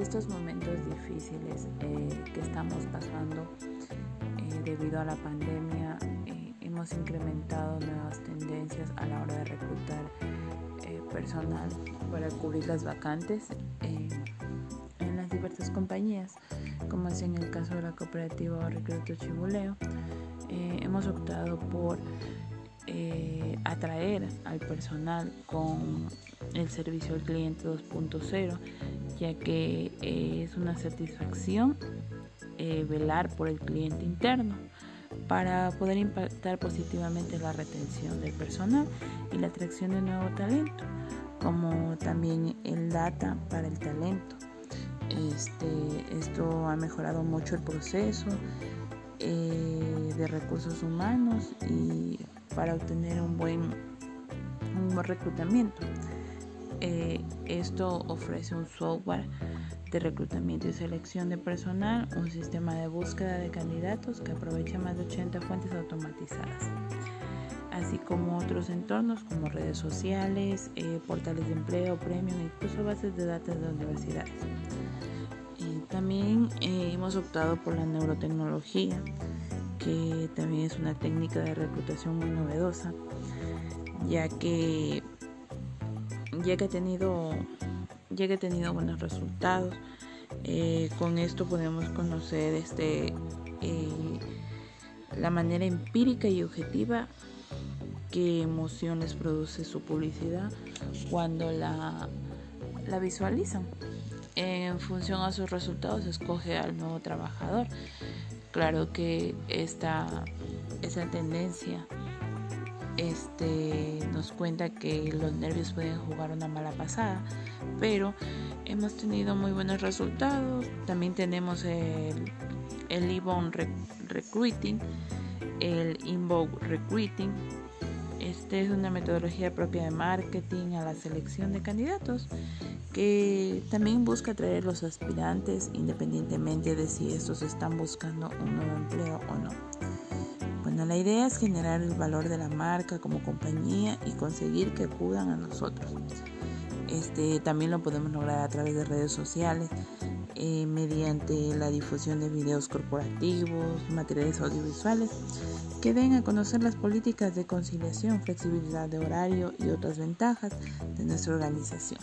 estos momentos difíciles eh, que estamos pasando eh, debido a la pandemia, eh, hemos incrementado nuevas tendencias a la hora de reclutar personal para cubrir las vacantes en las diversas compañías, como es en el caso de la cooperativa Recruto Chibuleo. hemos optado por atraer al personal con el servicio al cliente 2.0 ya que eh, es una satisfacción eh, velar por el cliente interno para poder impactar positivamente la retención del personal y la atracción de nuevo talento, como también el data para el talento. Este, esto ha mejorado mucho el proceso eh, de recursos humanos y para obtener un buen, un buen reclutamiento. Eh, esto ofrece un software de reclutamiento y selección de personal, un sistema de búsqueda de candidatos que aprovecha más de 80 fuentes automatizadas, así como otros entornos como redes sociales, eh, portales de empleo, premium incluso bases de datos de universidades. también eh, hemos optado por la neurotecnología, que también es una técnica de reclutación muy novedosa, ya que ya que he tenido, ya que he tenido buenos resultados. Eh, con esto podemos conocer este, eh, la manera empírica y objetiva qué emociones produce su publicidad cuando la, la visualizan. En función a sus resultados, escoge al nuevo trabajador. Claro que esta, esa tendencia este, nos cuenta que los nervios pueden jugar una mala pasada, pero hemos tenido muy buenos resultados. También tenemos el, el Recruiting, el Inbound Recruiting. Este es una metodología propia de marketing a la selección de candidatos que también busca atraer a los aspirantes independientemente de si estos están buscando un nuevo empleo o no la idea es generar el valor de la marca como compañía y conseguir que acudan a nosotros. Este, también lo podemos lograr a través de redes sociales, eh, mediante la difusión de videos corporativos, materiales audiovisuales que den a conocer las políticas de conciliación, flexibilidad de horario y otras ventajas de nuestra organización.